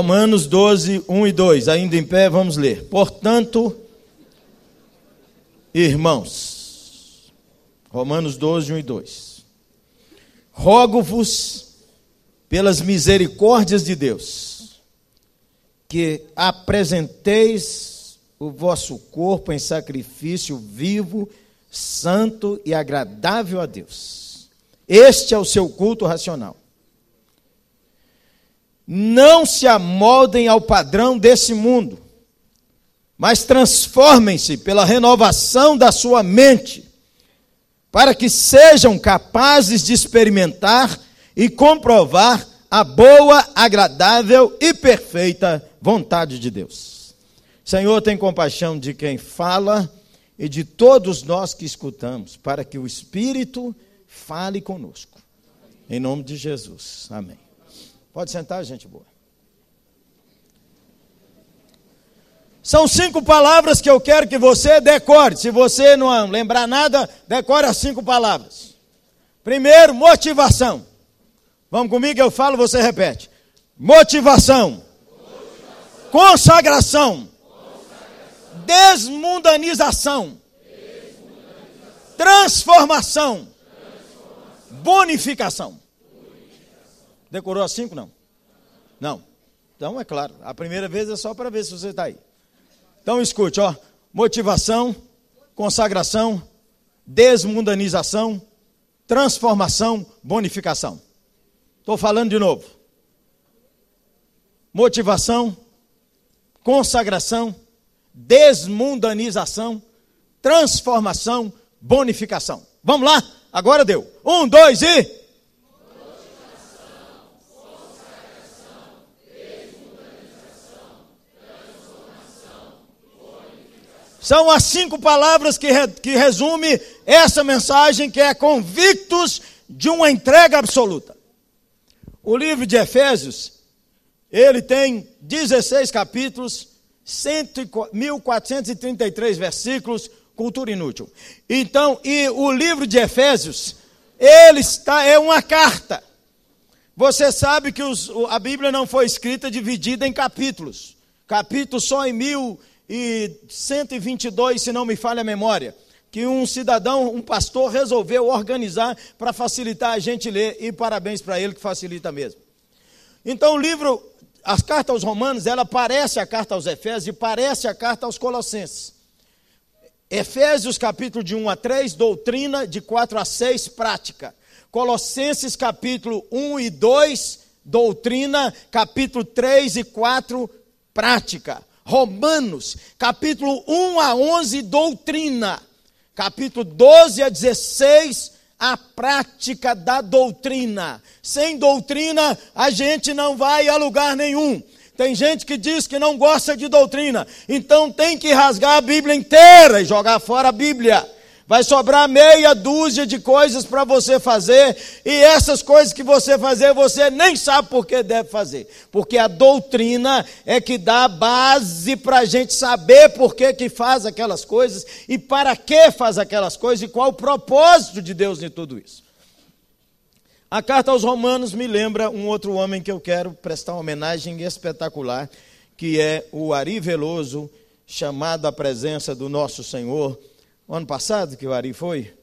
Romanos 12, 1 e 2. Ainda em pé, vamos ler. Portanto, irmãos. Romanos 12, 1 e 2. Rogo-vos, pelas misericórdias de Deus, que apresenteis o vosso corpo em sacrifício vivo, santo e agradável a Deus. Este é o seu culto racional. Não se amoldem ao padrão desse mundo, mas transformem-se pela renovação da sua mente, para que sejam capazes de experimentar e comprovar a boa, agradável e perfeita vontade de Deus. Senhor, tem compaixão de quem fala e de todos nós que escutamos, para que o Espírito fale conosco. Em nome de Jesus. Amém. Pode sentar, gente boa. São cinco palavras que eu quero que você decore. Se você não lembrar nada, decore as cinco palavras. Primeiro, motivação. Vamos comigo, eu falo, você repete. Motivação. motivação. Consagração desmundanização, transformação, bonificação. Decorou as cinco? Não. Não. Então, é claro, a primeira vez é só para ver se você está aí. Então, escute, ó. Motivação, consagração, desmundanização, transformação, bonificação. Estou falando de novo. Motivação, consagração, desmundanização, transformação, bonificação. Vamos lá? Agora deu. Um, dois e. São as cinco palavras que, re, que resume essa mensagem que é convictos de uma entrega absoluta. O livro de Efésios, ele tem 16 capítulos, 1433 versículos, cultura inútil. Então, e o livro de Efésios, ele está, é uma carta. Você sabe que os, a Bíblia não foi escrita dividida em capítulos. Capítulo só em 1122, se não me falha a memória. Que um cidadão, um pastor, resolveu organizar para facilitar a gente ler, e parabéns para ele que facilita mesmo. Então, o livro as cartas aos Romanos, ela parece a carta aos Efésios e parece a carta aos Colossenses. Efésios capítulo de 1 a 3, doutrina, de 4 a 6, prática. Colossenses capítulo 1 e 2, doutrina, capítulo 3 e 4, prática. Romanos, capítulo 1 a 11, doutrina. Capítulo 12 a 16, a prática da doutrina. Sem doutrina, a gente não vai a lugar nenhum. Tem gente que diz que não gosta de doutrina, então tem que rasgar a Bíblia inteira e jogar fora a Bíblia. Vai sobrar meia dúzia de coisas para você fazer, e essas coisas que você fazer, você nem sabe por que deve fazer. Porque a doutrina é que dá base para a gente saber por que, que faz aquelas coisas, e para que faz aquelas coisas, e qual o propósito de Deus em tudo isso. A carta aos Romanos me lembra um outro homem que eu quero prestar uma homenagem espetacular, que é o Ari Veloso, chamado à presença do nosso Senhor o ano passado que o Ari foi,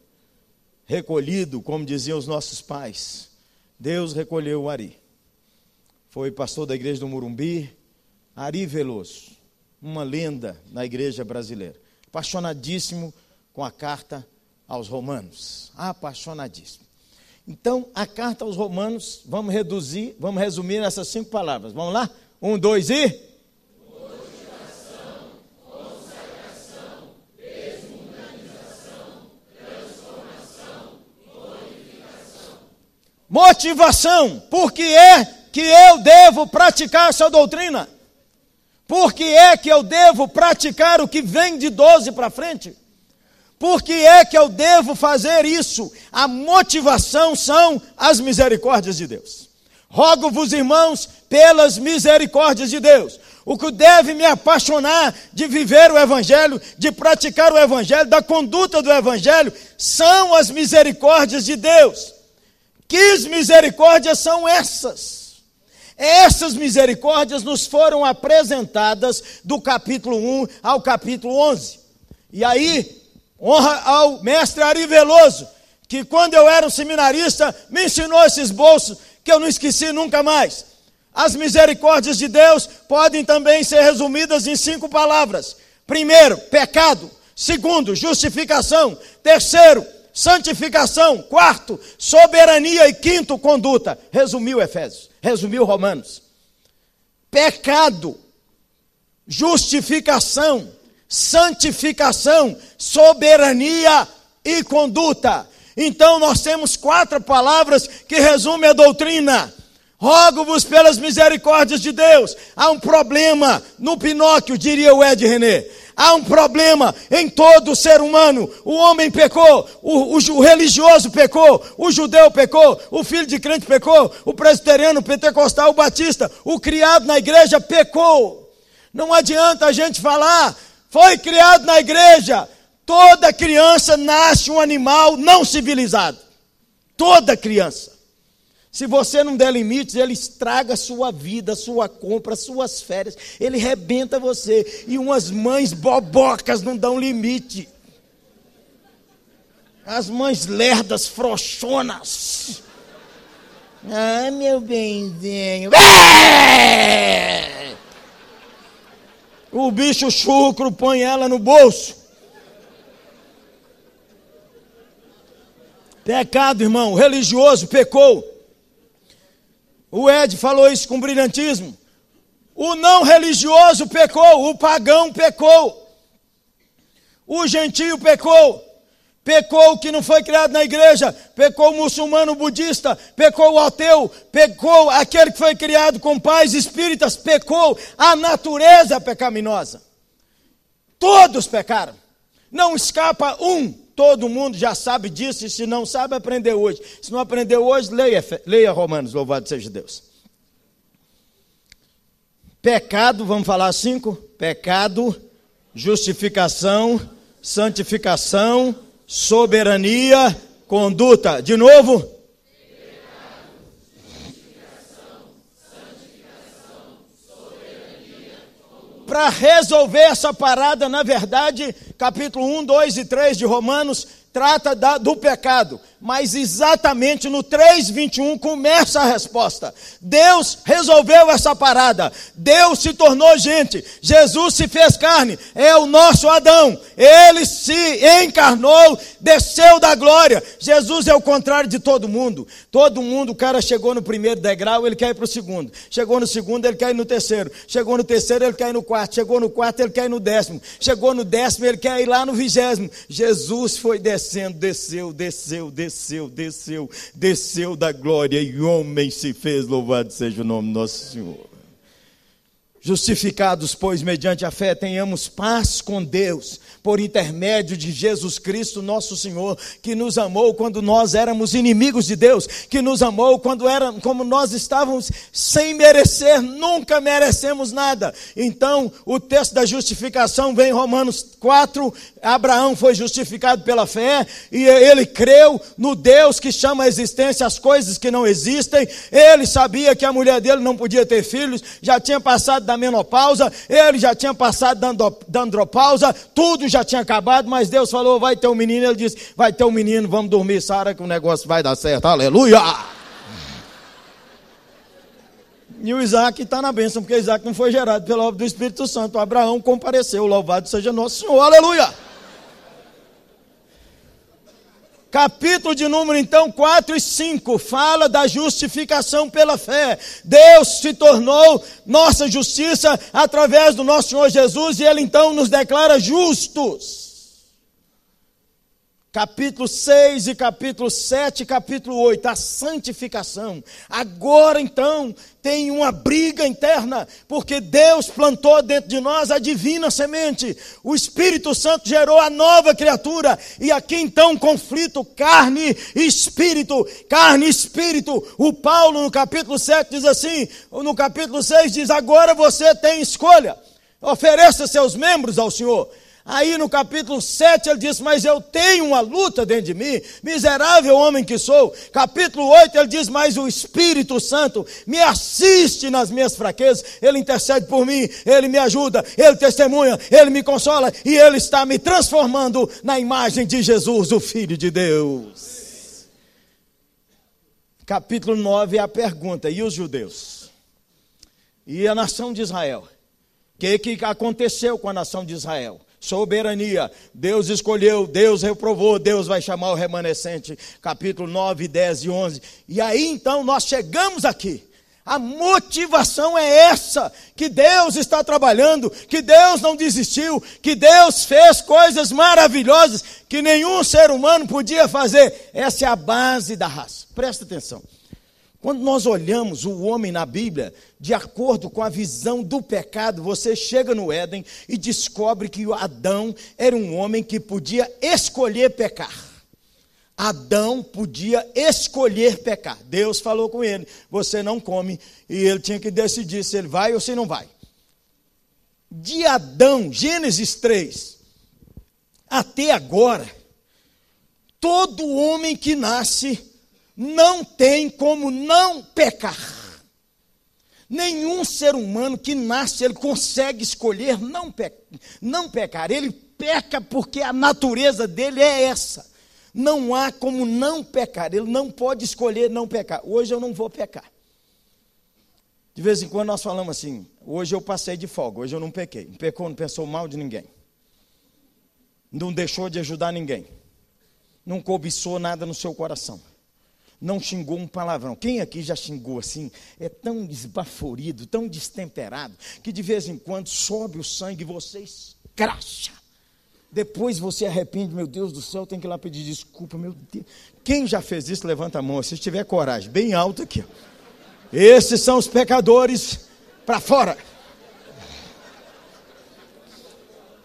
recolhido, como diziam os nossos pais. Deus recolheu o Ari. Foi pastor da igreja do Murumbi, Ari Veloso, uma lenda na igreja brasileira. Apaixonadíssimo com a carta aos Romanos. Apaixonadíssimo. Então, a carta aos Romanos, vamos reduzir, vamos resumir nessas cinco palavras. Vamos lá? Um, dois e. Motivação. Por que é que eu devo praticar essa doutrina? Por que é que eu devo praticar o que vem de 12 para frente? Por que é que eu devo fazer isso? A motivação são as misericórdias de Deus. Rogo-vos, irmãos, pelas misericórdias de Deus. O que deve me apaixonar de viver o Evangelho, de praticar o Evangelho, da conduta do Evangelho, são as misericórdias de Deus. Que misericórdias são essas? Essas misericórdias nos foram apresentadas do capítulo 1 ao capítulo 11. E aí, honra ao mestre Ari Veloso, que quando eu era um seminarista, me ensinou esses bolsos que eu não esqueci nunca mais. As misericórdias de Deus podem também ser resumidas em cinco palavras: primeiro, pecado. Segundo, justificação. Terceiro, santificação. Quarto, soberania. E quinto, conduta. Resumiu Efésios, resumiu Romanos. Pecado, justificação, santificação, soberania e conduta. Então nós temos quatro palavras que resumem a doutrina. Rogo-vos pelas misericórdias de Deus. Há um problema no Pinóquio, diria o Ed René. Há um problema em todo ser humano. O homem pecou, o, o, o, religioso pecou, o judeu pecou, o filho de crente pecou, o presbiteriano, o pentecostal, o batista, o criado na igreja pecou. Não adianta a gente falar, foi criado na igreja. Toda criança nasce um animal não civilizado. Toda criança. Se você não der limites, ele estraga a sua vida, a sua compra, as suas férias. Ele rebenta você. E umas mães bobocas não dão limite. As mães lerdas, frouxonas. Ah, meu benzinho. O bicho chucro põe ela no bolso. Pecado, irmão. O religioso pecou. O Ed falou isso com brilhantismo. O não religioso pecou, o pagão pecou. O gentio pecou. Pecou o que não foi criado na igreja, pecou o muçulmano budista, pecou o ateu, pecou aquele que foi criado com pais espíritas, pecou a natureza pecaminosa. Todos pecaram. Não escapa um. Todo mundo já sabe disso, e se não sabe, aprendeu hoje. Se não aprendeu hoje, leia, leia Romanos, louvado seja Deus. Pecado, vamos falar cinco? Pecado, justificação, santificação, soberania, conduta. De novo? Para resolver essa parada, na verdade, capítulo 1, 2 e 3 de Romanos trata da, do pecado mas exatamente no 3:21 começa a resposta. Deus resolveu essa parada. Deus se tornou gente. Jesus se fez carne. É o nosso Adão. Ele se encarnou, desceu da glória. Jesus é o contrário de todo mundo. Todo mundo, o cara chegou no primeiro degrau, ele quer ir para o segundo. Chegou no segundo, ele quer ir no terceiro. Chegou no terceiro, ele quer ir no quarto. Chegou no quarto, ele quer ir no décimo. Chegou no décimo, ele quer ir lá no vigésimo. Jesus foi descendo, desceu, desceu, desceu desceu, desceu, desceu da glória e homem se fez, louvado seja o nome do nosso Senhor. Justificados, pois, mediante a fé, tenhamos paz com Deus, por intermédio de Jesus Cristo, nosso Senhor, que nos amou quando nós éramos inimigos de Deus, que nos amou quando era, como nós estávamos sem merecer, nunca merecemos nada. Então, o texto da justificação vem em Romanos 4, Abraão foi justificado pela fé e ele creu no Deus que chama a existência as coisas que não existem. Ele sabia que a mulher dele não podia ter filhos, já tinha passado da menopausa, ele já tinha passado da andropausa, tudo já tinha acabado, mas Deus falou: vai ter um menino. Ele disse: vai ter um menino, vamos dormir, Sara, que o negócio vai dar certo. Aleluia! E o Isaac está na bênção, porque Isaac não foi gerado pela obra do Espírito Santo. Abraão compareceu, louvado seja nosso Senhor, aleluia! Capítulo de número então 4 e 5 fala da justificação pela fé. Deus se tornou nossa justiça através do nosso Senhor Jesus e ele então nos declara justos capítulo 6 e capítulo 7 e capítulo 8, a santificação. Agora então tem uma briga interna, porque Deus plantou dentro de nós a divina semente. O Espírito Santo gerou a nova criatura, e aqui então conflito carne e espírito, carne e espírito. O Paulo no capítulo 7 diz assim, no capítulo 6 diz: "Agora você tem escolha. Ofereça seus membros ao Senhor Aí no capítulo 7 ele diz: Mas eu tenho uma luta dentro de mim, miserável homem que sou. Capítulo 8 ele diz: Mas o Espírito Santo me assiste nas minhas fraquezas, ele intercede por mim, ele me ajuda, ele testemunha, ele me consola e ele está me transformando na imagem de Jesus, o Filho de Deus. Capítulo 9 é a pergunta: E os judeus? E a nação de Israel? O que, que aconteceu com a nação de Israel? Soberania. Deus escolheu, Deus reprovou, Deus vai chamar o remanescente. Capítulo 9, 10 e 11. E aí então nós chegamos aqui. A motivação é essa: que Deus está trabalhando, que Deus não desistiu, que Deus fez coisas maravilhosas que nenhum ser humano podia fazer. Essa é a base da raça. Presta atenção. Quando nós olhamos o homem na Bíblia, de acordo com a visão do pecado, você chega no Éden e descobre que Adão era um homem que podia escolher pecar. Adão podia escolher pecar. Deus falou com ele: você não come, e ele tinha que decidir se ele vai ou se não vai. De Adão, Gênesis 3, até agora, todo homem que nasce não tem como não pecar. Nenhum ser humano que nasce, ele consegue escolher não, pe não pecar. Ele peca porque a natureza dele é essa. Não há como não pecar. Ele não pode escolher não pecar. Hoje eu não vou pecar. De vez em quando nós falamos assim: hoje eu passei de folga, hoje eu não pequei. Não pecou, não pensou mal de ninguém. Não deixou de ajudar ninguém. Não cobiçou nada no seu coração não xingou um palavrão. Quem aqui já xingou assim? É tão esbaforido, tão destemperado, que de vez em quando sobe o sangue e você escracha. Depois você arrepende, meu Deus do céu, tem que ir lá pedir desculpa, meu Deus. Quem já fez isso, levanta a mão, se tiver coragem, bem alto aqui. Esses são os pecadores para fora.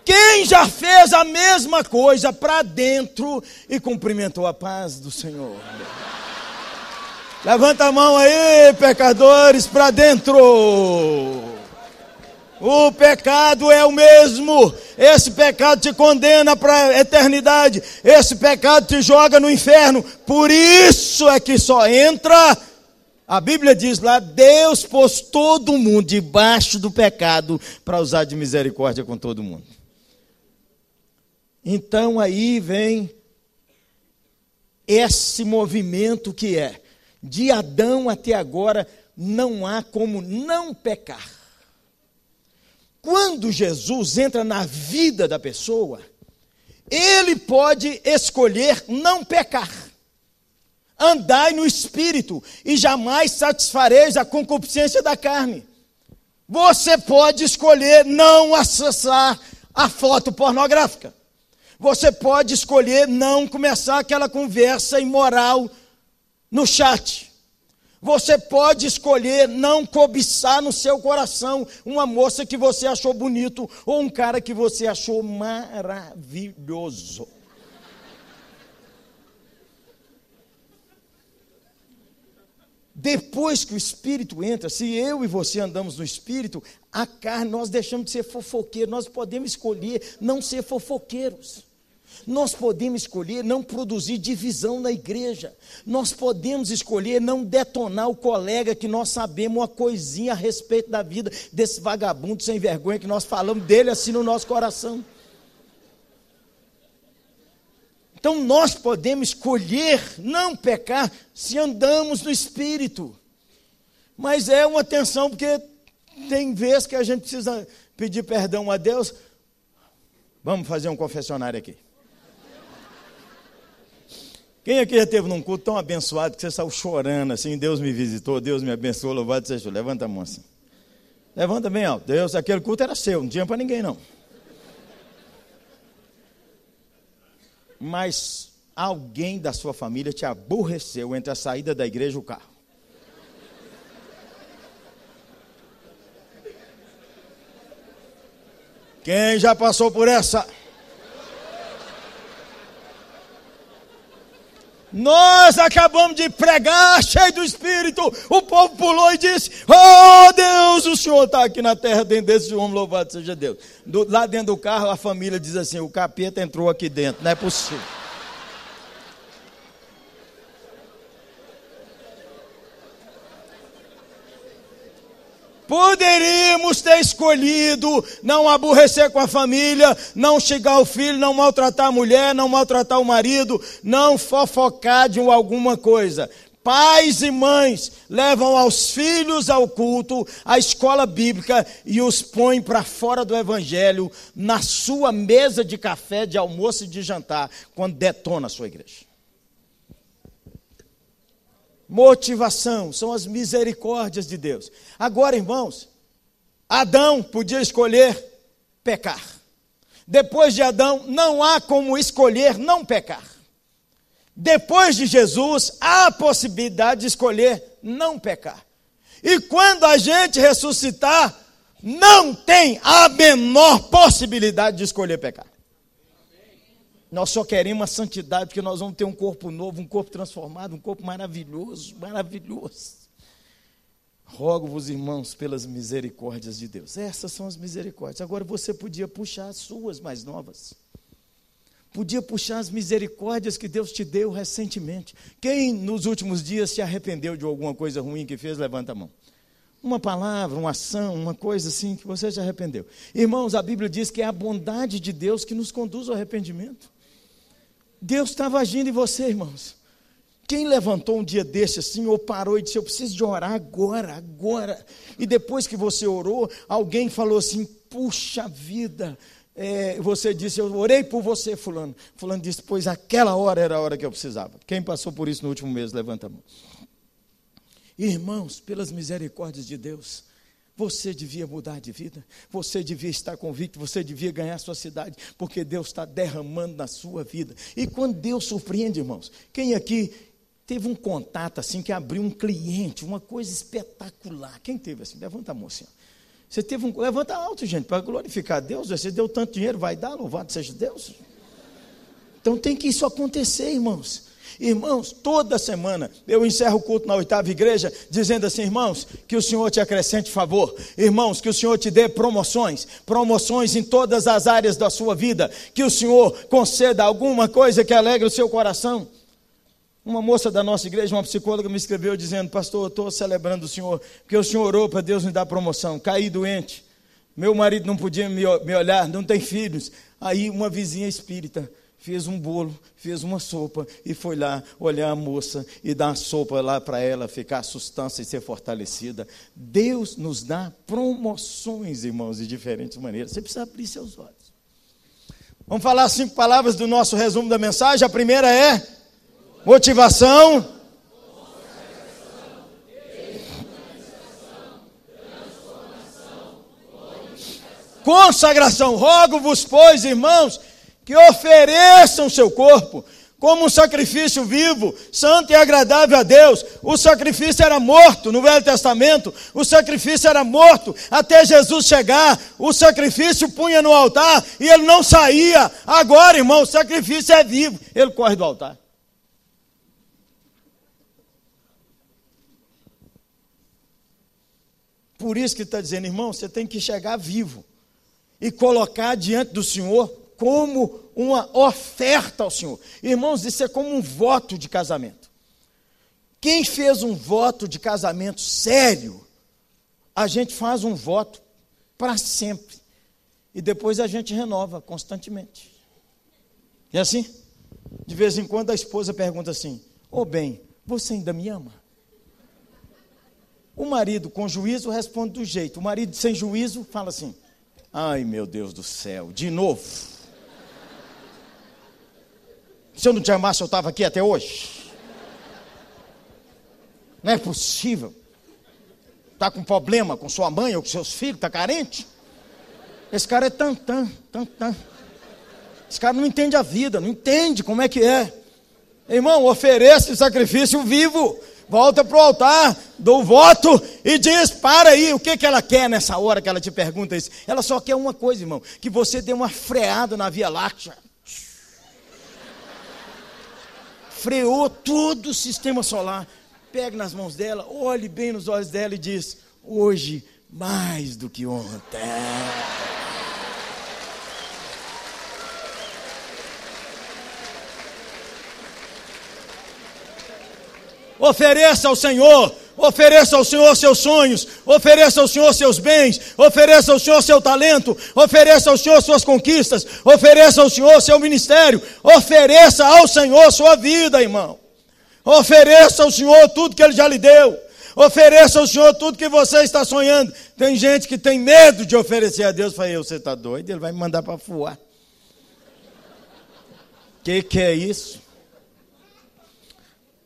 Quem já fez a mesma coisa para dentro e cumprimentou a paz do Senhor? Levanta a mão aí, pecadores, para dentro. O pecado é o mesmo. Esse pecado te condena para a eternidade. Esse pecado te joga no inferno. Por isso é que só entra. A Bíblia diz lá: Deus pôs todo mundo debaixo do pecado para usar de misericórdia com todo mundo. Então aí vem esse movimento que é de Adão até agora, não há como não pecar. Quando Jesus entra na vida da pessoa, ele pode escolher não pecar. Andai no espírito e jamais satisfareis a concupiscência da carne. Você pode escolher não acessar a foto pornográfica. Você pode escolher não começar aquela conversa imoral no chat. Você pode escolher não cobiçar no seu coração uma moça que você achou bonito ou um cara que você achou maravilhoso. Depois que o Espírito entra, se eu e você andamos no Espírito, a carne, nós deixamos de ser fofoqueiros, nós podemos escolher não ser fofoqueiros. Nós podemos escolher não produzir divisão na igreja. Nós podemos escolher não detonar o colega que nós sabemos uma coisinha a respeito da vida desse vagabundo sem vergonha que nós falamos dele assim no nosso coração. Então nós podemos escolher não pecar se andamos no espírito. Mas é uma tensão porque tem vezes que a gente precisa pedir perdão a Deus. Vamos fazer um confessionário aqui. Quem aqui já teve num culto tão abençoado que você saiu chorando assim, Deus me visitou, Deus me abençoou, louvado seja Levanta a mão assim. Levanta bem alto. Deus, aquele culto era seu, não tinha para ninguém não. Mas alguém da sua família te aborreceu entre a saída da igreja e o carro. Quem já passou por essa? Nós acabamos de pregar, cheio do Espírito. O povo pulou e disse: Oh Deus, o Senhor está aqui na terra dentro desse homem, louvado seja Deus. Do, lá dentro do carro, a família diz assim: O capeta entrou aqui dentro, não é possível. Poderíamos ter escolhido não aborrecer com a família, não chegar ao filho, não maltratar a mulher, não maltratar o marido, não fofocar de alguma coisa. Pais e mães levam aos filhos ao culto, à escola bíblica e os põem para fora do evangelho na sua mesa de café, de almoço e de jantar, quando detona a sua igreja motivação, são as misericórdias de Deus. Agora, irmãos, Adão podia escolher pecar. Depois de Adão, não há como escolher não pecar. Depois de Jesus, há a possibilidade de escolher não pecar. E quando a gente ressuscitar, não tem a menor possibilidade de escolher pecar. Nós só queremos a santidade, porque nós vamos ter um corpo novo, um corpo transformado, um corpo maravilhoso, maravilhoso. Rogo-vos, irmãos, pelas misericórdias de Deus. Essas são as misericórdias. Agora você podia puxar as suas mais novas. Podia puxar as misericórdias que Deus te deu recentemente. Quem nos últimos dias se arrependeu de alguma coisa ruim que fez, levanta a mão. Uma palavra, uma ação, uma coisa assim que você se arrependeu. Irmãos, a Bíblia diz que é a bondade de Deus que nos conduz ao arrependimento. Deus estava agindo em você, irmãos. Quem levantou um dia desse assim, ou parou e disse: Eu preciso de orar agora, agora. E depois que você orou, alguém falou assim: Puxa vida. É, você disse: Eu orei por você, Fulano. Fulano disse: Pois aquela hora era a hora que eu precisava. Quem passou por isso no último mês, levanta a mão. Irmãos, pelas misericórdias de Deus, você devia mudar de vida, você devia estar convicto, você devia ganhar sua cidade, porque Deus está derramando na sua vida. E quando Deus surpreende, irmãos, quem aqui teve um contato assim que abriu um cliente, uma coisa espetacular? Quem teve assim? Levanta a mão assim. Você teve um. Levanta alto, gente, para glorificar Deus. Você deu tanto dinheiro, vai dar, louvado seja Deus. Então tem que isso acontecer, irmãos. Irmãos, toda semana eu encerro o culto na oitava igreja dizendo assim: irmãos, que o Senhor te acrescente favor, irmãos, que o Senhor te dê promoções, promoções em todas as áreas da sua vida, que o Senhor conceda alguma coisa que alegre o seu coração. Uma moça da nossa igreja, uma psicóloga, me escreveu dizendo: Pastor, eu estou celebrando o Senhor, porque o Senhor orou para Deus me dar promoção. Caí doente, meu marido não podia me olhar, não tem filhos. Aí uma vizinha espírita fez um bolo, fez uma sopa e foi lá olhar a moça e dar a sopa lá para ela ficar sustância e ser fortalecida. Deus nos dá promoções, irmãos, de diferentes maneiras. Você precisa abrir seus olhos. Vamos falar cinco palavras do nosso resumo da mensagem. A primeira é motivação. Consagração. Rogo-vos, pois, irmãos, que ofereçam seu corpo como um sacrifício vivo, santo e agradável a Deus. O sacrifício era morto no Velho Testamento, o sacrifício era morto até Jesus chegar. O sacrifício punha no altar e ele não saía. Agora, irmão, o sacrifício é vivo, ele corre do altar. Por isso que está dizendo, irmão, você tem que chegar vivo e colocar diante do Senhor como uma oferta ao Senhor. Irmãos, isso é como um voto de casamento. Quem fez um voto de casamento sério, a gente faz um voto para sempre. E depois a gente renova constantemente. E assim? De vez em quando a esposa pergunta assim: Ô oh, bem, você ainda me ama? O marido com juízo responde do jeito. O marido sem juízo fala assim: Ai meu Deus do céu, de novo. Se eu não te amasse, eu estava aqui até hoje. Não é possível. Está com problema com sua mãe ou com seus filhos, está carente? Esse cara é tantã, tantã. Esse cara não entende a vida, não entende como é que é. Irmão, ofereça o sacrifício vivo. Volta para o altar, do voto e diz: para aí, o que, que ela quer nessa hora que ela te pergunta isso? Ela só quer uma coisa, irmão: que você dê uma freada na Via Láctea freou todo o sistema solar. Pegue nas mãos dela, olhe bem nos olhos dela e diz: Hoje mais do que ontem. Ofereça ao Senhor, ofereça ao Senhor seus sonhos, ofereça ao Senhor seus bens, ofereça ao Senhor seu talento, ofereça ao Senhor suas conquistas, ofereça ao Senhor seu ministério, ofereça ao Senhor sua vida, irmão. Ofereça ao Senhor tudo que Ele já lhe deu. Ofereça ao Senhor tudo que você está sonhando. Tem gente que tem medo de oferecer a Deus. Falei, você está doido? Ele vai me mandar para voar. O que, que é isso?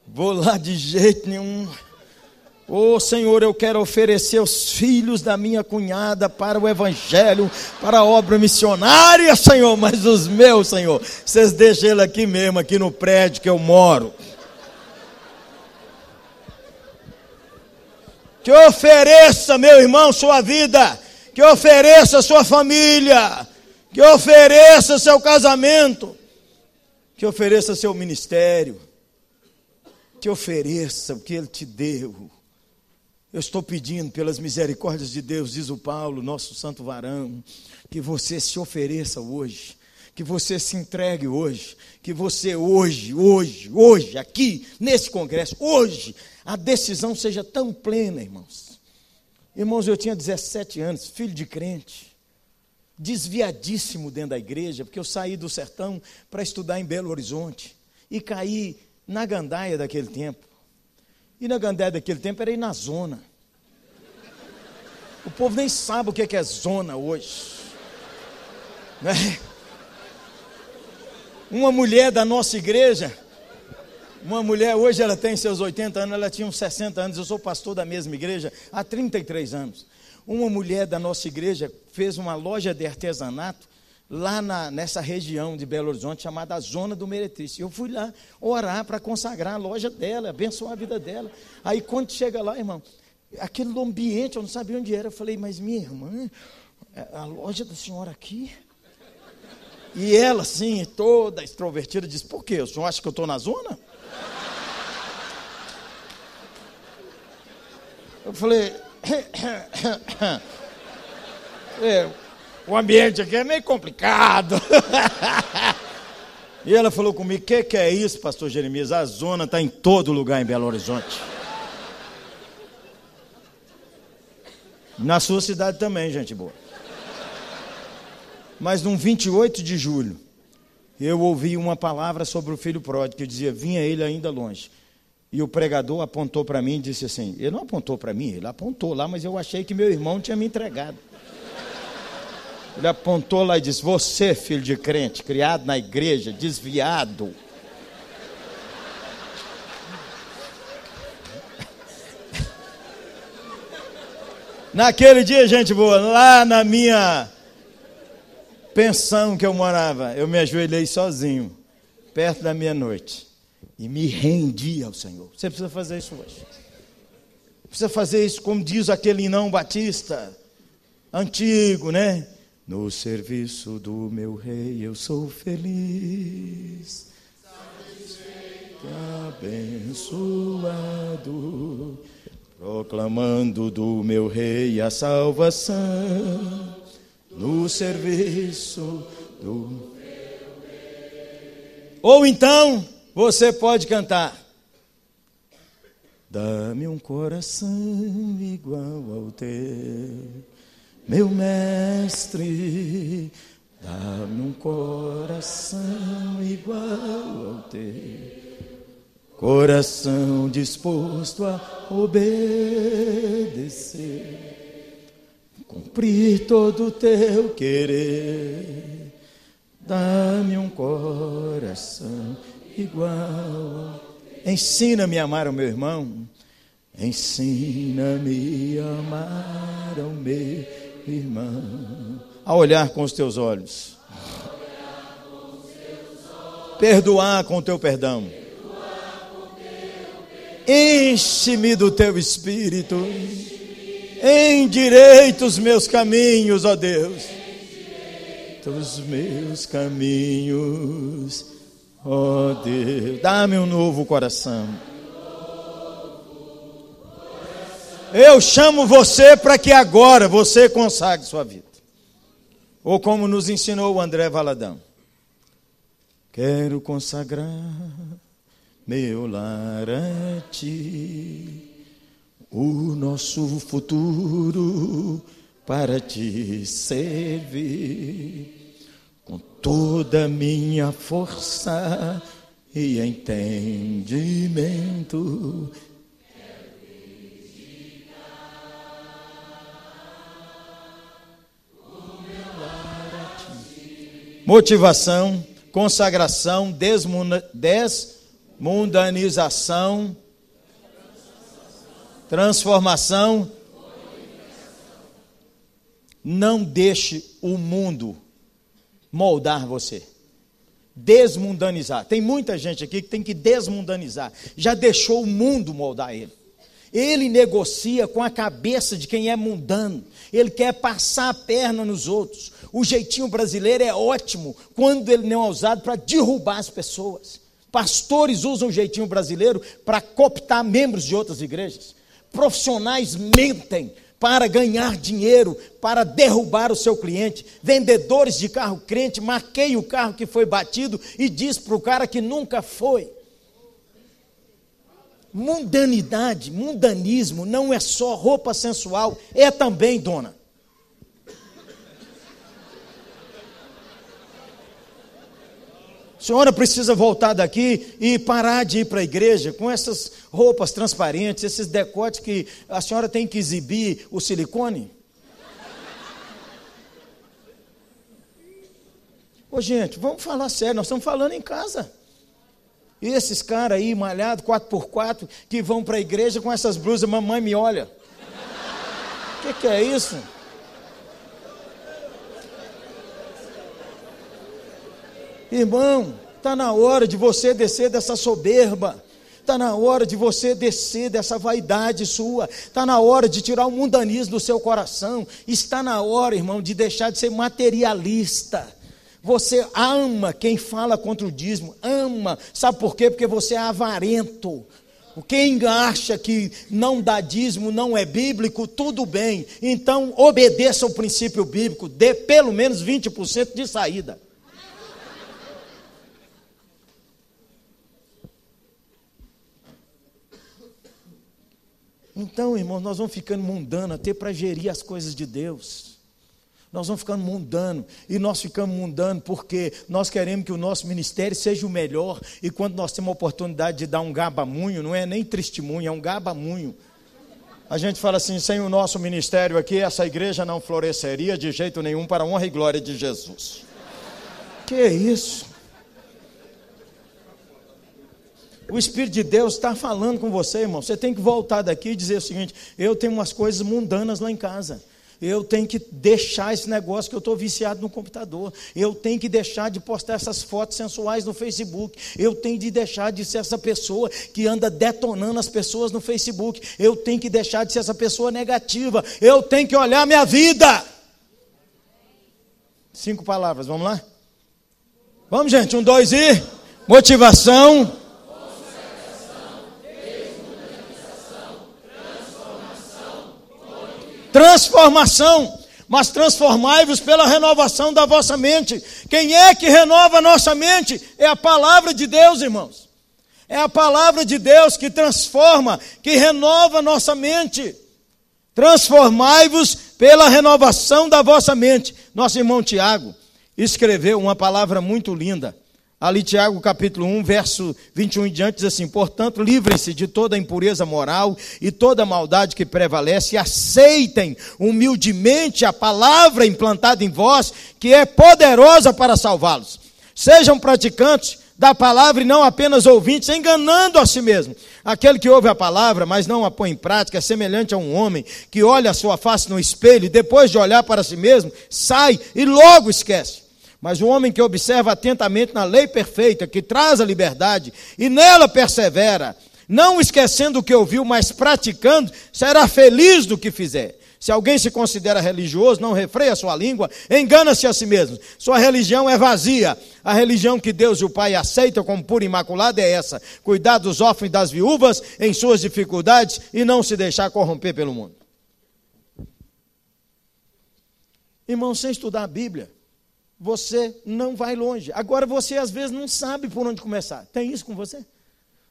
Vou lá de jeito nenhum. Oh, Senhor, eu quero oferecer os filhos da minha cunhada para o Evangelho, para a obra missionária, Senhor, mas os meus, Senhor, vocês deixam ele aqui mesmo, aqui no prédio que eu moro. Que ofereça, meu irmão, sua vida, que ofereça sua família, que ofereça seu casamento, que ofereça seu ministério te ofereça o que Ele te deu. Eu estou pedindo pelas misericórdias de Deus, diz o Paulo, nosso santo varão, que você se ofereça hoje, que você se entregue hoje, que você hoje, hoje, hoje, aqui, nesse congresso, hoje, a decisão seja tão plena, irmãos. Irmãos, eu tinha 17 anos, filho de crente, desviadíssimo dentro da igreja, porque eu saí do sertão para estudar em Belo Horizonte e caí na gandaia daquele tempo. E na gandaia daquele tempo era ir na zona. O povo nem sabe o que é, é zona hoje. Né? Uma mulher da nossa igreja, uma mulher, hoje ela tem seus 80 anos, ela tinha uns 60 anos, eu sou pastor da mesma igreja há 33 anos. Uma mulher da nossa igreja fez uma loja de artesanato lá na, nessa região de Belo Horizonte, chamada Zona do Meretriz. Eu fui lá orar para consagrar a loja dela, abençoar a vida dela. Aí quando chega lá, irmão, aquele ambiente, eu não sabia onde era. Eu falei, mas minha irmã, é a loja da senhora aqui? E ela, assim, toda extrovertida, disse, por quê? O senhor acha que eu estou na zona? Eu falei, é, o ambiente aqui é meio complicado. e ela falou comigo: O que, que é isso, pastor Jeremias? A zona está em todo lugar em Belo Horizonte. Na sua cidade também, gente boa. Mas num 28 de julho, eu ouvi uma palavra sobre o filho pródigo que dizia: Vinha ele ainda longe. E o pregador apontou para mim e disse assim: Ele não apontou para mim, ele apontou lá, mas eu achei que meu irmão tinha me entregado. Ele apontou lá e disse: Você, filho de crente, criado na igreja, desviado. Naquele dia, gente boa, lá na minha pensão que eu morava, eu me ajoelhei sozinho, perto da meia-noite, e me rendi ao Senhor. Você precisa fazer isso hoje. Precisa fazer isso como diz aquele Inão Batista, antigo, né? No serviço do meu rei eu sou feliz, abençoado, proclamando do meu rei a salvação. No serviço do meu rei. Ou então você pode cantar. Dá-me um coração igual ao teu meu mestre, dá-me um coração igual ao teu, coração disposto a obedecer, cumprir todo o teu querer. Dá-me um coração igual. Ensina-me a amar o meu irmão. Ensina-me a amar o meu irmão, a olhar com os teus olhos, perdoar com o teu perdão. Enche-me do teu espírito, endireita os meus caminhos, ó Deus, os meus caminhos, Oh Deus, dá-me um novo coração. Eu chamo você para que agora você consagre sua vida. Ou como nos ensinou o André Valadão. Quero consagrar meu lar a ti, o nosso futuro para te servir, com toda a minha força e entendimento motivação, consagração, desmundanização, transformação. Não deixe o mundo moldar você. Desmundanizar. Tem muita gente aqui que tem que desmundanizar. Já deixou o mundo moldar ele. Ele negocia com a cabeça de quem é mundano. Ele quer passar a perna nos outros. O jeitinho brasileiro é ótimo quando ele não é usado para derrubar as pessoas. Pastores usam o jeitinho brasileiro para cooptar membros de outras igrejas. Profissionais mentem para ganhar dinheiro, para derrubar o seu cliente. Vendedores de carro crente marquei o carro que foi batido e diz para o cara que nunca foi. Mundanidade, mundanismo não é só roupa sensual, é também, dona. Senhora precisa voltar daqui e parar de ir para a igreja com essas roupas transparentes, esses decotes que a senhora tem que exibir o silicone. Ô gente, vamos falar sério, nós estamos falando em casa. E esses caras aí, malhados, 4x4, que vão para a igreja com essas blusas, mamãe me olha. O que, que é isso? Irmão, está na hora de você descer dessa soberba. Está na hora de você descer dessa vaidade sua. Está na hora de tirar o mundanismo do seu coração. Está na hora, irmão, de deixar de ser materialista. Você ama quem fala contra o dízimo, ama. Sabe por quê? Porque você é avarento. Quem acha que não dá dízimo não é bíblico, tudo bem. Então, obedeça ao princípio bíblico, dê pelo menos 20% de saída. Então, irmãos, nós vamos ficando mundano até para gerir as coisas de Deus. Nós vamos ficando mundano e nós ficamos mundano porque nós queremos que o nosso ministério seja o melhor e quando nós temos a oportunidade de dar um gabamunho, não é nem testemunho, é um gabamunho. A gente fala assim, sem o nosso ministério aqui, essa igreja não floresceria de jeito nenhum para a honra e glória de Jesus. Que isso? O Espírito de Deus está falando com você, irmão. Você tem que voltar daqui e dizer o seguinte: eu tenho umas coisas mundanas lá em casa. Eu tenho que deixar esse negócio que eu estou viciado no computador. Eu tenho que deixar de postar essas fotos sensuais no Facebook. Eu tenho de deixar de ser essa pessoa que anda detonando as pessoas no Facebook. Eu tenho que deixar de ser essa pessoa negativa. Eu tenho que olhar minha vida. Cinco palavras, vamos lá? Vamos, gente, um, dois e. Motivação. Transformação, mas transformai-vos pela renovação da vossa mente. Quem é que renova a nossa mente? É a palavra de Deus, irmãos. É a palavra de Deus que transforma, que renova a nossa mente. Transformai-vos pela renovação da vossa mente. Nosso irmão Tiago escreveu uma palavra muito linda. Ali, Tiago, capítulo 1, verso 21 em diante, diz assim: Portanto, livrem-se de toda impureza moral e toda maldade que prevalece, e aceitem humildemente a palavra implantada em vós, que é poderosa para salvá-los. Sejam praticantes da palavra e não apenas ouvintes, enganando a si mesmo. Aquele que ouve a palavra, mas não a põe em prática, é semelhante a um homem que olha a sua face no espelho e depois de olhar para si mesmo, sai e logo esquece. Mas o homem que observa atentamente na lei perfeita, que traz a liberdade, e nela persevera, não esquecendo o que ouviu, mas praticando, será feliz do que fizer. Se alguém se considera religioso, não refreia sua língua, engana-se a si mesmo. Sua religião é vazia. A religião que Deus e o Pai aceitam como pura e imaculada é essa: cuidar dos órfãos e das viúvas em suas dificuldades e não se deixar corromper pelo mundo. Irmão, sem estudar a Bíblia, você não vai longe. Agora você às vezes não sabe por onde começar. Tem isso com você?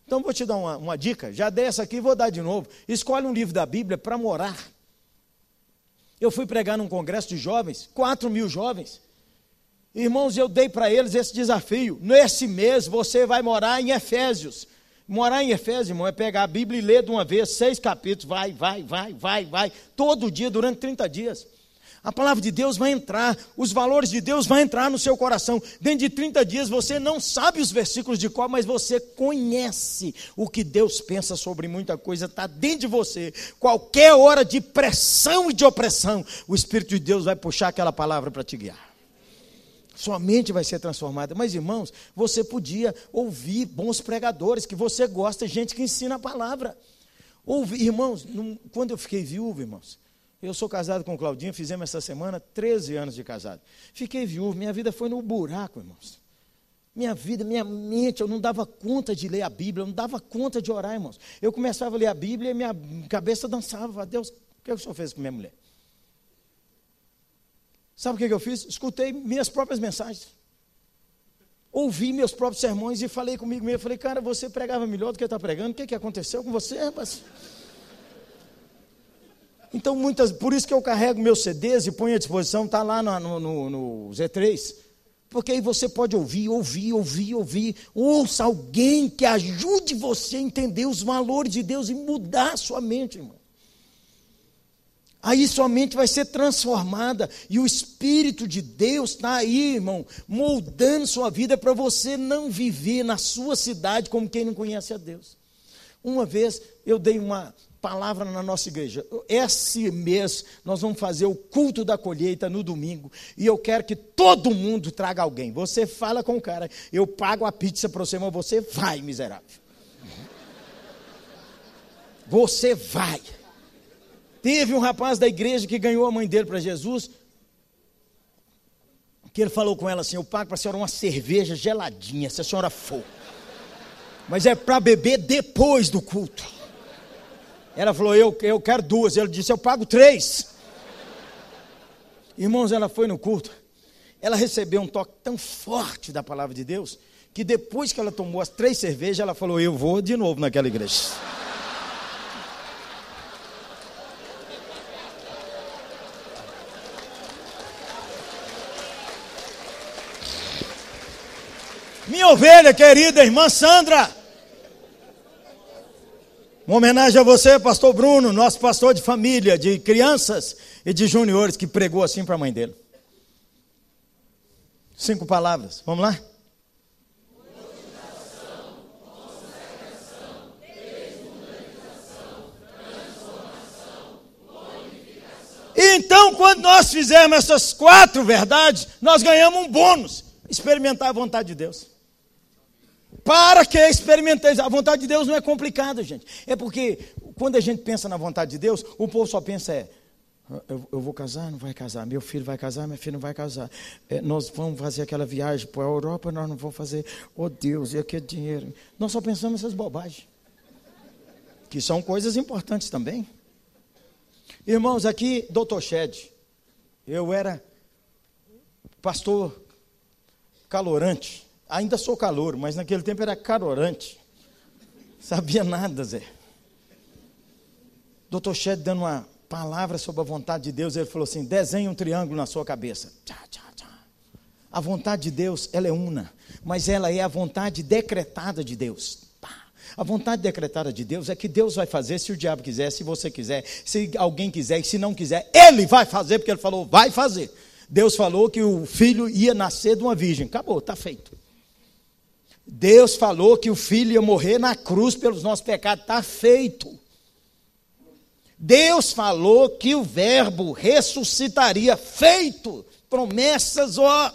Então vou te dar uma, uma dica. Já dei essa aqui, vou dar de novo. Escolhe um livro da Bíblia para morar. Eu fui pregar num congresso de jovens, 4 mil jovens. Irmãos, eu dei para eles esse desafio. Nesse mês você vai morar em Efésios. Morar em Efésios, irmão, é pegar a Bíblia e ler de uma vez, seis capítulos, vai, vai, vai, vai, vai, todo dia, durante 30 dias. A palavra de Deus vai entrar, os valores de Deus vão entrar no seu coração. Dentro de 30 dias você não sabe os versículos de qual, mas você conhece o que Deus pensa sobre muita coisa, está dentro de você. Qualquer hora de pressão e de opressão, o Espírito de Deus vai puxar aquela palavra para te guiar. Sua mente vai ser transformada. Mas, irmãos, você podia ouvir bons pregadores, que você gosta, gente que ensina a palavra. Ouvir, irmãos, quando eu fiquei viúvo, irmãos, eu sou casado com Claudinha, fizemos essa semana 13 anos de casado. Fiquei viúvo, minha vida foi no buraco, irmãos. Minha vida, minha mente, eu não dava conta de ler a Bíblia, eu não dava conta de orar, irmãos. Eu começava a ler a Bíblia e minha cabeça dançava. Deus, o que, o senhor fez com minha mulher? Sabe o que eu fiz? Escutei minhas próprias mensagens. Ouvi meus próprios sermões e falei comigo mesmo. Falei, cara, você pregava melhor do que está pregando. O que, que aconteceu com você, rapaz? Então, muitas, por isso que eu carrego meus CDs e ponho à disposição, está lá no, no, no, Z3. Porque aí você pode ouvir, ouvir, ouvir, ouvir. Ouça alguém que ajude você a entender os valores de Deus e mudar a sua mente, irmão. Aí sua mente vai ser transformada e o Espírito de Deus está aí, irmão, moldando sua vida para você não viver na sua cidade como quem não conhece a Deus. Uma vez eu dei uma, palavra na nossa igreja. Esse mês nós vamos fazer o culto da colheita no domingo. E eu quero que todo mundo traga alguém. Você fala com o cara, eu pago a pizza para você, mas você vai, miserável. Você vai. Teve um rapaz da igreja que ganhou a mãe dele para Jesus. Que ele falou com ela assim: Eu pago para a senhora uma cerveja geladinha, se a senhora for. Mas é para beber depois do culto. Ela falou: eu, eu quero duas. Ele disse: Eu pago três. Irmãos, ela foi no culto. Ela recebeu um toque tão forte da palavra de Deus que depois que ela tomou as três cervejas, ela falou: Eu vou de novo naquela igreja. Minha ovelha querida irmã Sandra. Uma homenagem a você, pastor Bruno, nosso pastor de família, de crianças e de juniores, que pregou assim para a mãe dele. Cinco palavras, vamos lá? Então, quando nós fizermos essas quatro verdades, nós ganhamos um bônus: experimentar a vontade de Deus. Para que experimenteis. A vontade de Deus não é complicada, gente. É porque quando a gente pensa na vontade de Deus, o povo só pensa é. Eu, eu vou casar, não vai casar. Meu filho vai casar, minha filha não vai casar. É, nós vamos fazer aquela viagem para a Europa, nós não vamos fazer. Oh Deus, e aquele dinheiro? Nós só pensamos essas bobagens. Que são coisas importantes também. Irmãos, aqui, doutor Shed. Eu era pastor calorante. Ainda sou calor, mas naquele tempo era calorante. Sabia nada, Zé. Doutor Shed dando uma palavra sobre a vontade de Deus, ele falou assim: desenhe um triângulo na sua cabeça. Tchá, tchá, tchá. A vontade de Deus, ela é una, mas ela é a vontade decretada de Deus. A vontade decretada de Deus é que Deus vai fazer se o diabo quiser, se você quiser, se alguém quiser e se não quiser, ele vai fazer, porque ele falou, vai fazer. Deus falou que o filho ia nascer de uma virgem. Acabou, está feito. Deus falou que o filho ia morrer na cruz pelos nossos pecados, está feito. Deus falou que o Verbo ressuscitaria, feito. Promessas, ó,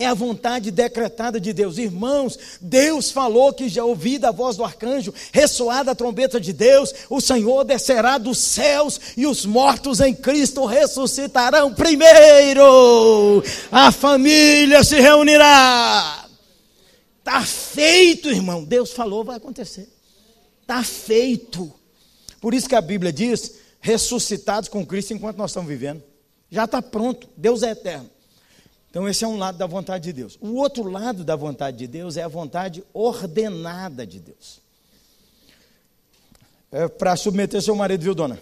é a vontade decretada de Deus. Irmãos, Deus falou que já ouvida a voz do arcanjo, ressoada a trombeta de Deus, o Senhor descerá dos céus e os mortos em Cristo ressuscitarão primeiro. A família se reunirá. Está feito, irmão. Deus falou, vai acontecer. Está feito. Por isso que a Bíblia diz: ressuscitados com Cristo enquanto nós estamos vivendo. Já está pronto. Deus é eterno. Então, esse é um lado da vontade de Deus. O outro lado da vontade de Deus é a vontade ordenada de Deus. É para submeter seu marido, viu, dona?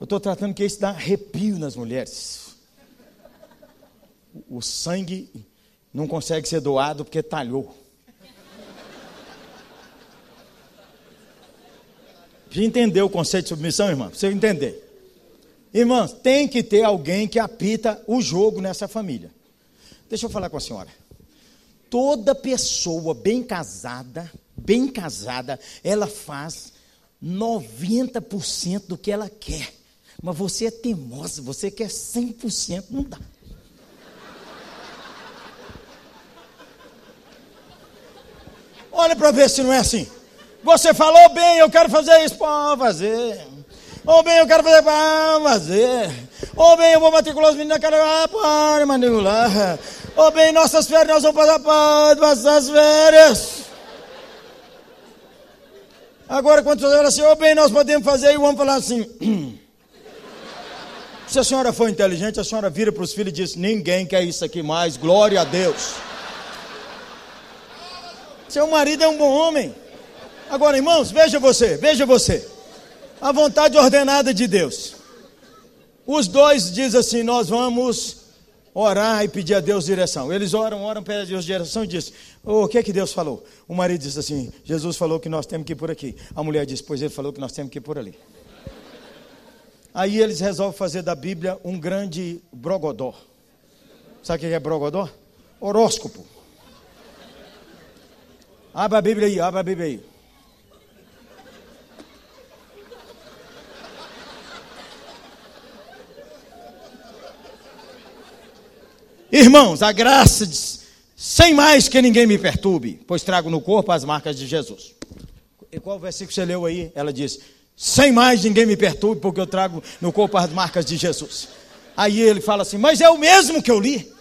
Eu estou tratando que isso dá arrepio nas mulheres. O sangue não consegue ser doado porque talhou. Você entendeu o conceito de submissão, irmã? Você entender. Irmãs, tem que ter alguém que apita o jogo nessa família. Deixa eu falar com a senhora. Toda pessoa bem casada, bem casada, ela faz 90% do que ela quer. Mas você é teimosa, você quer 100%, não dá. Olha para ver se não é assim. Você falou bem, eu quero fazer isso, pode fazer. Ou bem, eu quero fazer, pode fazer. Ou bem, eu vou matricular os meninos, quero, ah, pode matricular. Ou bem, nossas férias, nós vamos passar, pode passar as férias. Agora, quando você fala assim, ou bem, nós podemos fazer, e vamos falar assim. Se a senhora for inteligente, a senhora vira para os filhos e diz: Ninguém quer isso aqui mais, glória a Deus. Seu marido é um bom homem. Agora, irmãos, veja você, veja você. A vontade ordenada de Deus. Os dois dizem assim: Nós vamos orar e pedir a Deus direção. Eles oram, oram, pedem a Deus direção e dizem: oh, O que é que Deus falou? O marido diz assim: Jesus falou que nós temos que ir por aqui. A mulher diz: Pois ele falou que nós temos que ir por ali. Aí eles resolvem fazer da Bíblia um grande brogodó. Sabe o que é brogodó? Horóscopo. Abra a Bíblia aí, abra a Bíblia aí. Irmãos, a graça diz, sem mais que ninguém me perturbe, pois trago no corpo as marcas de Jesus. E qual versículo você leu aí? Ela diz: sem mais ninguém me perturbe, porque eu trago no corpo as marcas de Jesus. Aí ele fala assim: mas é o mesmo que eu li.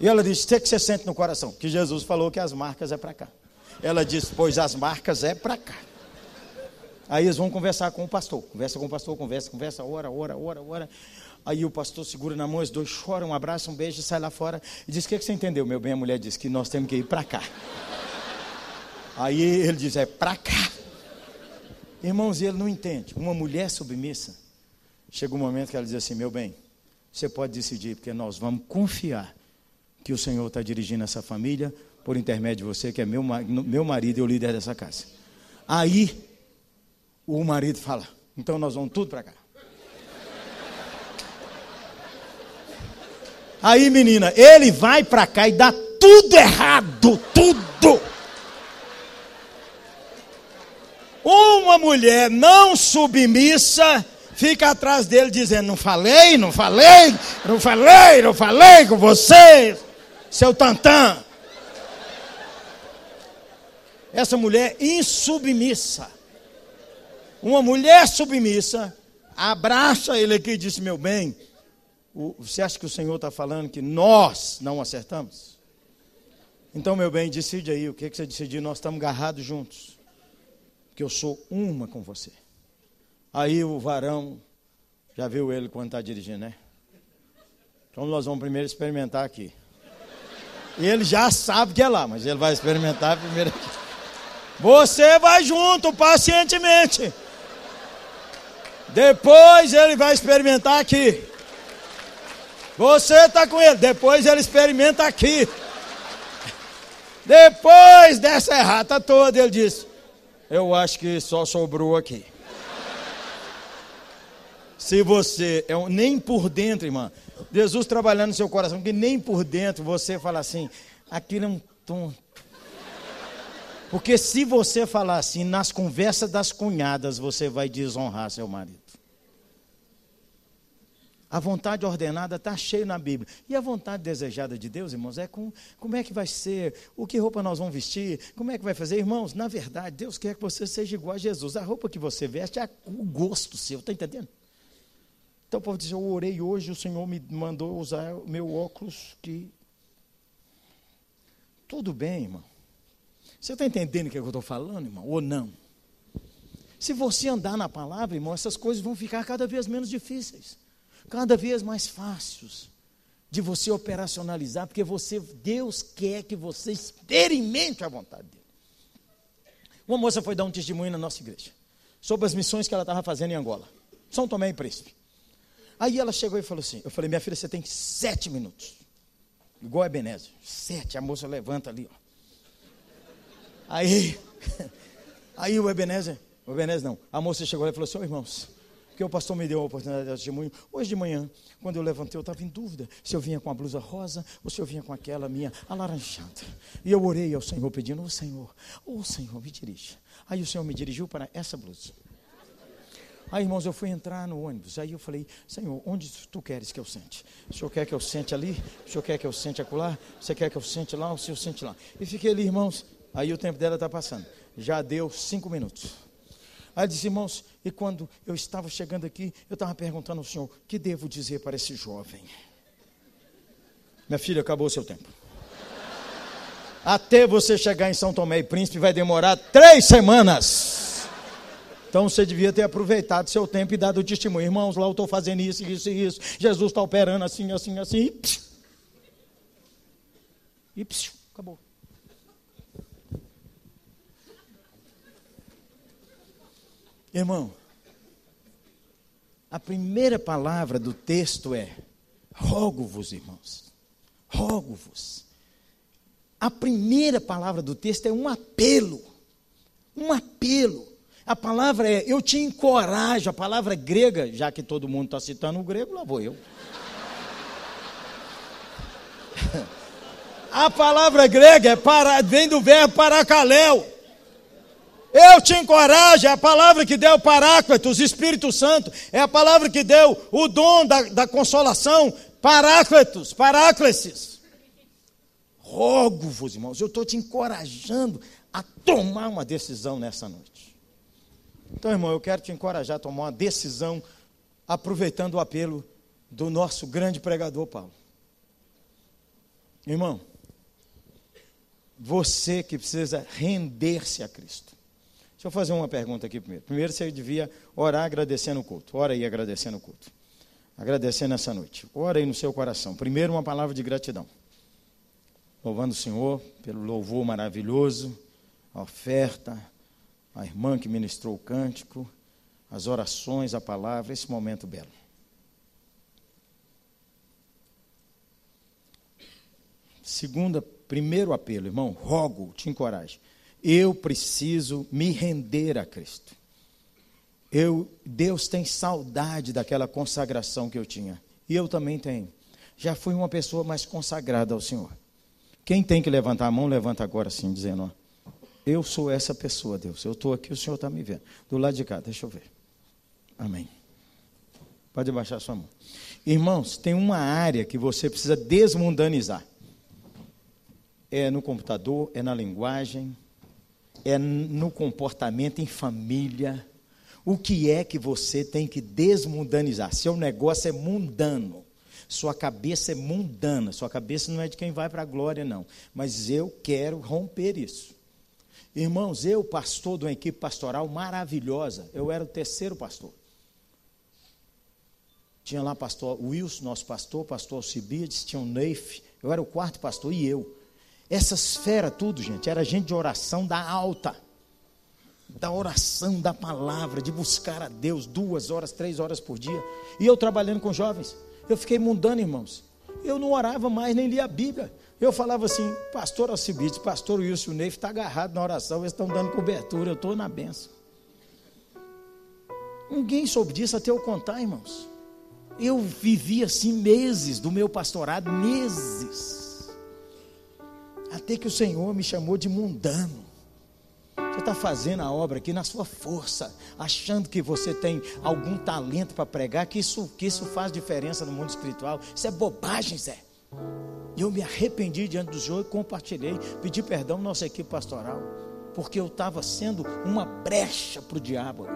E ela diz: o que você sente no coração? Que Jesus falou que as marcas é para cá. Ela diz: pois as marcas é para cá. Aí eles vão conversar com o pastor. Conversa com o pastor, conversa, conversa, ora, ora, ora, ora. Aí o pastor segura na mão, os dois choram, um abraço, um beijo, sai lá fora e diz: O que, que você entendeu, meu bem? A mulher diz que nós temos que ir para cá. Aí ele diz: É para cá. Irmãos, ele não entende. Uma mulher submissa, chega um momento que ela diz assim: Meu bem, você pode decidir, porque nós vamos confiar que o Senhor está dirigindo essa família por intermédio de você, que é meu, meu marido e o líder dessa casa. Aí o marido fala: Então nós vamos tudo para cá. Aí, menina, ele vai para cá e dá tudo errado, tudo. Uma mulher não submissa fica atrás dele dizendo: Não falei, não falei, não falei, não falei com você, seu tantã. Essa mulher insubmissa. Uma mulher submissa abraça ele aqui e diz: Meu bem, você acha que o Senhor está falando que nós não acertamos? Então, meu bem, decide aí o que, você decidir. Nós estamos agarrados juntos. Que eu sou uma com você. Aí o varão, já viu ele quando está dirigindo, né? Então nós vamos primeiro experimentar aqui. Ele já sabe que é lá, mas ele vai experimentar primeiro aqui. Você vai junto, pacientemente. Depois ele vai experimentar aqui. Você está com ele. Depois ele experimenta aqui. Depois dessa errata toda, ele disse: Eu acho que só sobrou aqui. Se você, é um, nem por dentro, irmã, Jesus trabalhando no seu coração, que nem por dentro você fala assim, aquilo é um tonto. Porque se você falar assim, nas conversas das cunhadas, você vai desonrar seu marido. A vontade ordenada está cheio na Bíblia. E a vontade desejada de Deus, irmãos, é com, como é que vai ser, o que roupa nós vamos vestir, como é que vai fazer. Irmãos, na verdade, Deus quer que você seja igual a Jesus. A roupa que você veste é o gosto seu, está entendendo? Então o povo diz, eu orei hoje, o Senhor me mandou usar o meu óculos que... Tudo bem, irmão. Você está entendendo o que eu estou falando, irmão? Ou não? Se você andar na palavra, irmão, essas coisas vão ficar cada vez menos difíceis cada vez mais fáceis de você operacionalizar, porque você, Deus quer que você experimente a vontade dele. Uma moça foi dar um testemunho na nossa igreja sobre as missões que ela estava fazendo em Angola, São Tomé e Príncipe. Aí ela chegou e falou assim: Eu falei, minha filha, você tem sete minutos. Igual a Ebenezer. Sete, a moça levanta ali, ó. Aí, aí o Ebenezer, o Ebenezer não, a moça chegou e falou assim: oh, irmãos, porque o pastor me deu a oportunidade de testemunho. Hoje de manhã, quando eu levantei, eu estava em dúvida se eu vinha com a blusa rosa ou se eu vinha com aquela minha alaranjada. E eu orei ao Senhor pedindo, ô oh, Senhor, ô oh, Senhor, me dirija. Aí o Senhor me dirigiu para essa blusa. Aí, irmãos, eu fui entrar no ônibus. Aí eu falei, Senhor, onde tu queres que eu sente? O Senhor quer que eu sente ali? O Senhor quer que eu sente acolá? Você quer que eu sente lá? O Senhor sente lá? E fiquei ali, irmãos. Aí o tempo dela está passando. Já deu cinco minutos. Aí disse, irmãos, e quando eu estava chegando aqui, eu estava perguntando ao Senhor, o que devo dizer para esse jovem? Minha filha, acabou o seu tempo. Até você chegar em São Tomé e Príncipe vai demorar três semanas. Então você devia ter aproveitado seu tempo e dado o testemunho. Irmãos, lá eu estou fazendo isso, isso e isso. Jesus está operando assim, assim, assim. E, psiu. e psiu, acabou. Irmão, a primeira palavra do texto é: rogo-vos, irmãos, rogo-vos. A primeira palavra do texto é um apelo, um apelo. A palavra é eu te encorajo, a palavra grega, já que todo mundo está citando o grego, lá vou eu. a palavra grega é para, vem do verbo paracaléu eu te encorajo, é a palavra que deu Paráclitos, Espírito Santo, é a palavra que deu o dom da, da consolação, Paráclitos, Paráclesis. Rogo-vos, irmãos, eu estou te encorajando a tomar uma decisão nessa noite. Então, irmão, eu quero te encorajar a tomar uma decisão, aproveitando o apelo do nosso grande pregador Paulo. Irmão, você que precisa render-se a Cristo. Deixa eu fazer uma pergunta aqui primeiro. Primeiro você devia orar agradecendo o culto. Ora aí agradecendo o culto. Agradecendo essa noite. Ora aí no seu coração. Primeiro uma palavra de gratidão. Louvando o Senhor pelo louvor maravilhoso, a oferta, a irmã que ministrou o cântico, as orações, a palavra, esse momento belo. Segunda, primeiro apelo, irmão, rogo, te encorajo. Eu preciso me render a Cristo. Eu, Deus tem saudade daquela consagração que eu tinha. E eu também tenho. Já fui uma pessoa mais consagrada ao Senhor. Quem tem que levantar a mão, levanta agora assim, dizendo: ó, Eu sou essa pessoa, Deus. Eu estou aqui, o Senhor está me vendo. Do lado de cá, deixa eu ver. Amém. Pode baixar sua mão. Irmãos, tem uma área que você precisa desmundanizar. É no computador, é na linguagem, é no comportamento em família. O que é que você tem que desmundanizar? Seu negócio é mundano. Sua cabeça é mundana. Sua cabeça não é de quem vai para a glória, não. Mas eu quero romper isso. Irmãos, eu, pastor de uma equipe pastoral maravilhosa, eu era o terceiro pastor. Tinha lá pastor Wilson, nosso pastor, pastor Alcibiades, tinha o Neif, eu era o quarto pastor e eu. Essas feras, tudo, gente, era gente de oração da alta. Da oração, da palavra, de buscar a Deus duas horas, três horas por dia. E eu trabalhando com jovens. Eu fiquei mundano, irmãos. Eu não orava mais, nem lia a Bíblia. Eu falava assim, pastor Alcibides, pastor Wilson Neif está agarrado na oração, eles estão dando cobertura, eu estou na benção. Ninguém soube disso até eu contar, irmãos. Eu vivi assim meses do meu pastorado, meses. Até que o Senhor me chamou de mundano. está fazendo a obra aqui na sua força, achando que você tem algum talento para pregar, que isso, que isso faz diferença no mundo espiritual. Isso é bobagem, Zé. Eu me arrependi diante do Senhor e compartilhei, pedi perdão à nossa equipe pastoral, porque eu estava sendo uma brecha para o diabo.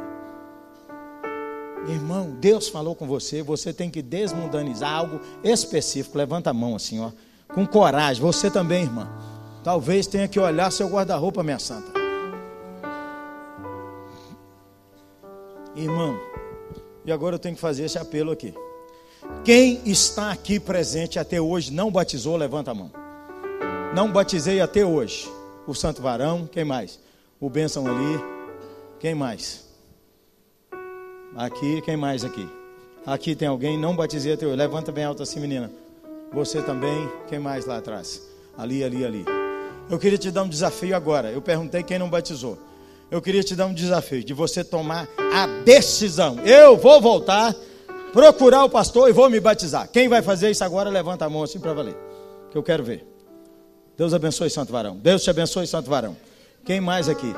Irmão, Deus falou com você, você tem que desmundanizar algo específico. Levanta a mão assim, ó, com coragem. Você também, irmã. Talvez tenha que olhar seu guarda-roupa, minha santa. Irmão, e agora eu tenho que fazer esse apelo aqui. Quem está aqui presente até hoje não batizou, levanta a mão. Não batizei até hoje. O Santo Varão, quem mais? O Bênção ali. Quem mais? Aqui, quem mais aqui? Aqui tem alguém, não batizei até hoje. Levanta bem alto assim, menina. Você também. Quem mais lá atrás? Ali, ali, ali. Eu queria te dar um desafio agora. Eu perguntei quem não batizou. Eu queria te dar um desafio de você tomar a decisão. Eu vou voltar procurar o pastor e vou me batizar. Quem vai fazer isso agora, levanta a mão assim para valer. Que eu quero ver. Deus abençoe, Santo Varão. Deus te abençoe, Santo Varão. Quem mais aqui?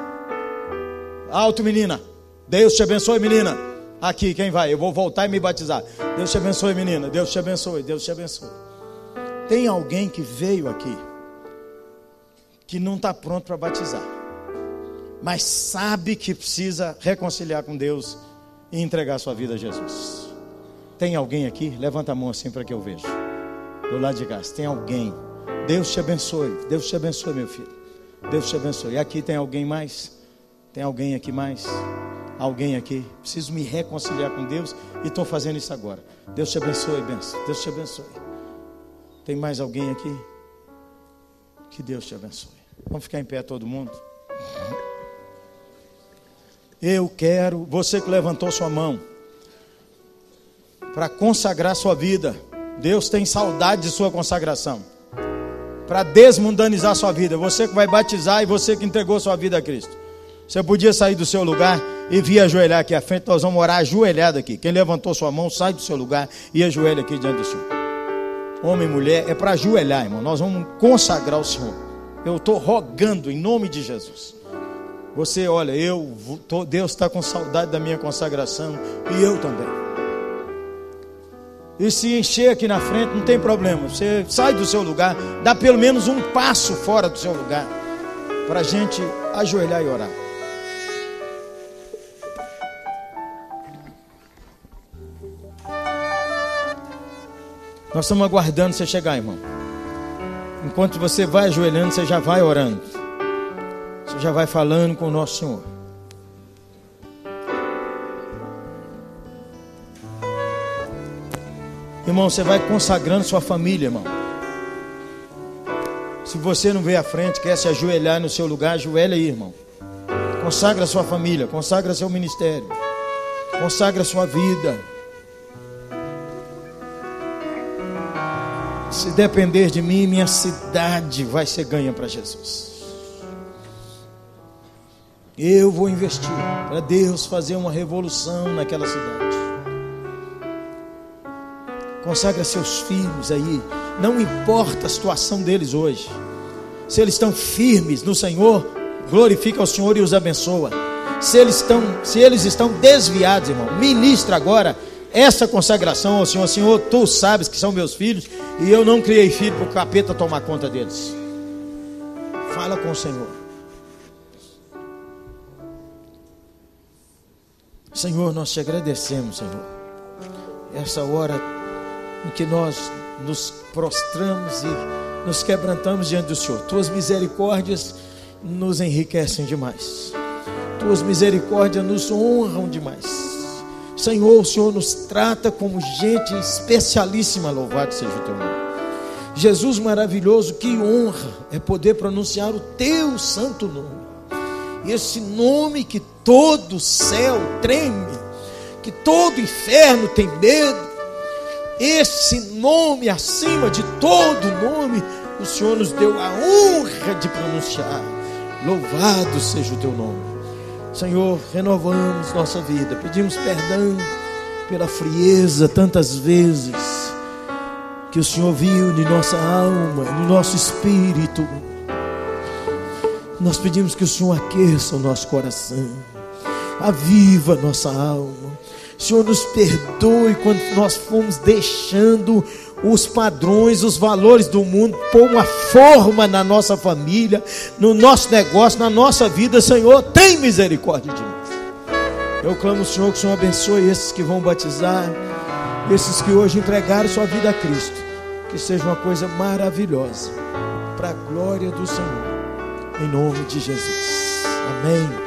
Alto, menina. Deus te abençoe, menina. Aqui, quem vai? Eu vou voltar e me batizar. Deus te abençoe, menina. Deus te abençoe. Deus te abençoe. Tem alguém que veio aqui que não está pronto para batizar, mas sabe que precisa reconciliar com Deus e entregar sua vida a Jesus. Tem alguém aqui? Levanta a mão assim para que eu veja. Do lado de cá. Tem alguém. Deus te abençoe. Deus te abençoe, meu filho. Deus te abençoe. E aqui tem alguém mais? Tem alguém aqui mais? Alguém aqui? Preciso me reconciliar com Deus e estou fazendo isso agora. Deus te abençoe, benção. Deus te abençoe. Tem mais alguém aqui? Que Deus te abençoe. Vamos ficar em pé todo mundo. Eu quero, você que levantou sua mão para consagrar sua vida. Deus tem saudade de sua consagração. Para desmundanizar sua vida. Você que vai batizar e você que entregou sua vida a Cristo. Você podia sair do seu lugar e vir ajoelhar aqui à frente. Nós vamos orar ajoelhado aqui. Quem levantou sua mão, sai do seu lugar e ajoelha aqui diante do Senhor. Homem e mulher, é para ajoelhar, irmão. Nós vamos consagrar o Senhor. Eu estou rogando em nome de Jesus. Você, olha, eu, Deus está com saudade da minha consagração e eu também. E se encher aqui na frente, não tem problema. Você sai do seu lugar, dá pelo menos um passo fora do seu lugar, para a gente ajoelhar e orar. Nós estamos aguardando você chegar, irmão. Enquanto você vai ajoelhando, você já vai orando. Você já vai falando com o nosso Senhor. Irmão, você vai consagrando sua família, irmão. Se você não vê à frente, quer se ajoelhar no seu lugar, ajoelha aí, irmão. Consagra sua família, consagra seu ministério, consagra sua vida. Se depender de mim, minha cidade vai ser ganha para Jesus. Eu vou investir para Deus fazer uma revolução naquela cidade. Consagra seus filhos aí. Não importa a situação deles hoje. Se eles estão firmes no Senhor, glorifica o Senhor e os abençoa. Se eles estão, se eles estão desviados, irmão, ministra agora essa consagração ao Senhor. Senhor, tu sabes que são meus filhos e eu não criei filho para o capeta tomar conta deles. Fala com o Senhor. Senhor, nós te agradecemos, Senhor. Essa hora em que nós nos prostramos e nos quebrantamos diante do Senhor. Tuas misericórdias nos enriquecem demais. Tuas misericórdias nos honram demais. Senhor, o Senhor nos trata como gente especialíssima, louvado seja o teu nome. Jesus maravilhoso, que honra é poder pronunciar o teu santo nome. Esse nome que todo céu treme, que todo inferno tem medo, esse nome acima de todo nome, o Senhor nos deu a honra de pronunciar. Louvado seja o teu nome. Senhor, renovamos nossa vida, pedimos perdão pela frieza tantas vezes que o Senhor viu em nossa alma, no nosso espírito. Nós pedimos que o Senhor aqueça o nosso coração, aviva nossa alma. Senhor, nos perdoe quando nós fomos deixando os padrões, os valores do mundo, pôr uma forma na nossa família, no nosso negócio, na nossa vida. Senhor, tem misericórdia de nós. Eu clamo, Senhor, que o Senhor abençoe esses que vão batizar, esses que hoje entregaram sua vida a Cristo. Que seja uma coisa maravilhosa, para a glória do Senhor. Em nome de Jesus. Amém.